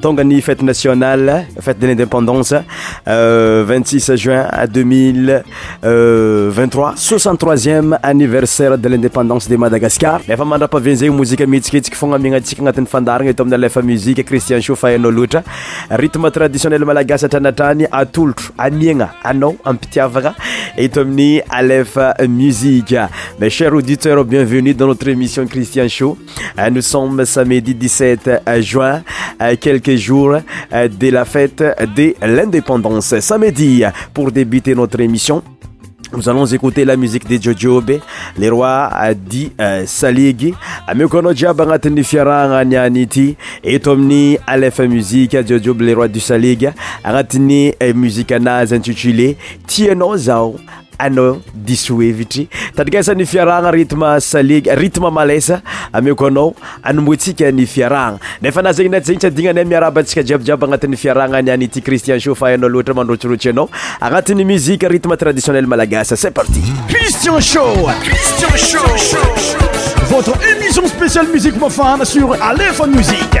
Tonga ny fête nationale, fête de l'indépendance, euh, 26 juin 2023, 63e anniversaire de l'indépendance de Madagascar. Efa mandrapavenzeigny mozika mihetsiketsika fogna amiagnantsika agnatin'ny fandaharagna eto amin'ny Alefa Musique, Christian Show fa hainao loatra. Rythme traditionnel malagasy hatrany hatrany atolotro amiagna anao am-pitiavagna eto amin'ny Alefa Musique. Mes chers auditeurs, bienvenue dans notre émission Christian Show. Nous sommes samedi 17 juin, quelques jours de la fête de l'indépendance. Samedi, pour débuter notre émission, nous allons écouter la musique de Jojo Obe, les rois Adi euh, Saligi, Amikono Djabanga Tendifiara Nyaniti, et Tomni Aleph Musique, Jojo Obe, Le roi du Salig, Aratini euh, Musique Naz intitulée Tieno Zao, Anao diso hevitry tandrikesa ny fiarahagna rythme salegy rythme malaisa ameko anao anombohantsika ny fiarahagna nefa na zegny na tsy zegny tsy adignany e miarahaba antsika jiabijiaby agnatin'ny fiarahagna niany ity Christian show fa hainao loatra mandrotsirotsy anao agnatin'ny musique rythme traditionnel malagasy c'est parti Christian show Christian show votre émission spéciale musique mafana sur Alefa musique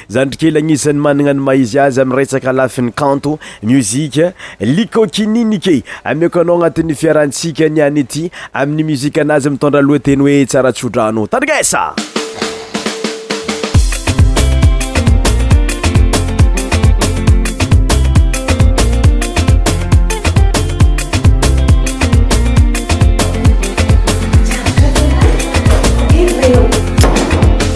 Zandry kely agnisan'ny managna ny maha izy azy amin'ny resaka lafiny kanto, music. Liko kininike, ameko anao agnatin'ny fiarahantsika niany ity amin'ny muzikanazy mitondra lohateny hoe Tsara tsodrano. Tandrigesa!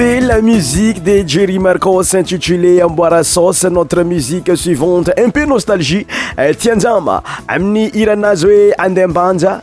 e la musique de jery markos intitulé emboirasos notre musique suivante un peu nostalgie tienjama amini iranazoe andembanza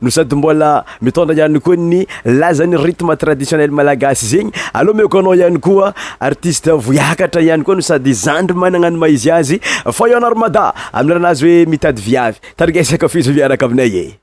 no sady mbola mitondra ihany koa ny lazan'ny rythme traditionnel malagasy zegny, aleo omeko anao ihany koa artiste vohiakatra ihany koa no sady zandry managna ny maha izy azy, Voyons Narmada amin'ny raha nazy hoe mitady viavy, tarigesy ankafizo miaraka aminay e.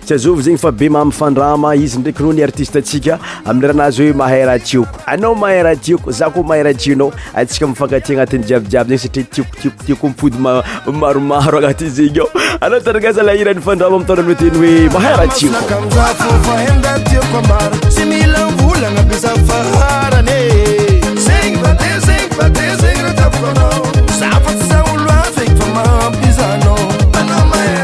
Tsy azovy zegny fa be mamy fandrama izy ndraiky rony artiste tsika amle raha nahazo hoe mahay raha tiako anao mahay raha tiako za koa mahay raha tianao atsika mifankatia agnatin'ny jiabijiaby zegny satria tiako tiako tiako mipody ma- maromaro agnatin'ny zegny ao anao taragna zala hiran'ny fandrama am taona miteny hoe mahay raha tiako Kanjafo fa enda tiako ambara Tsy mila volana be za fa harane Zegny fa de zegny fa de zegny raha tafako anao Za fa tsy za olo hafa eky fa mampizanao Anao mahay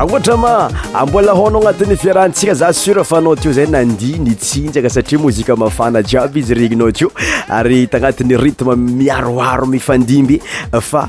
raha ohatra ma ambola hono agnatin'ny fiarahantsika za sur fanao teo zay nandia ny tsinjaka satria mozika mafana jiaby izy regninao teo ary tagnatin'ny rythme miaroaro mifandimby fa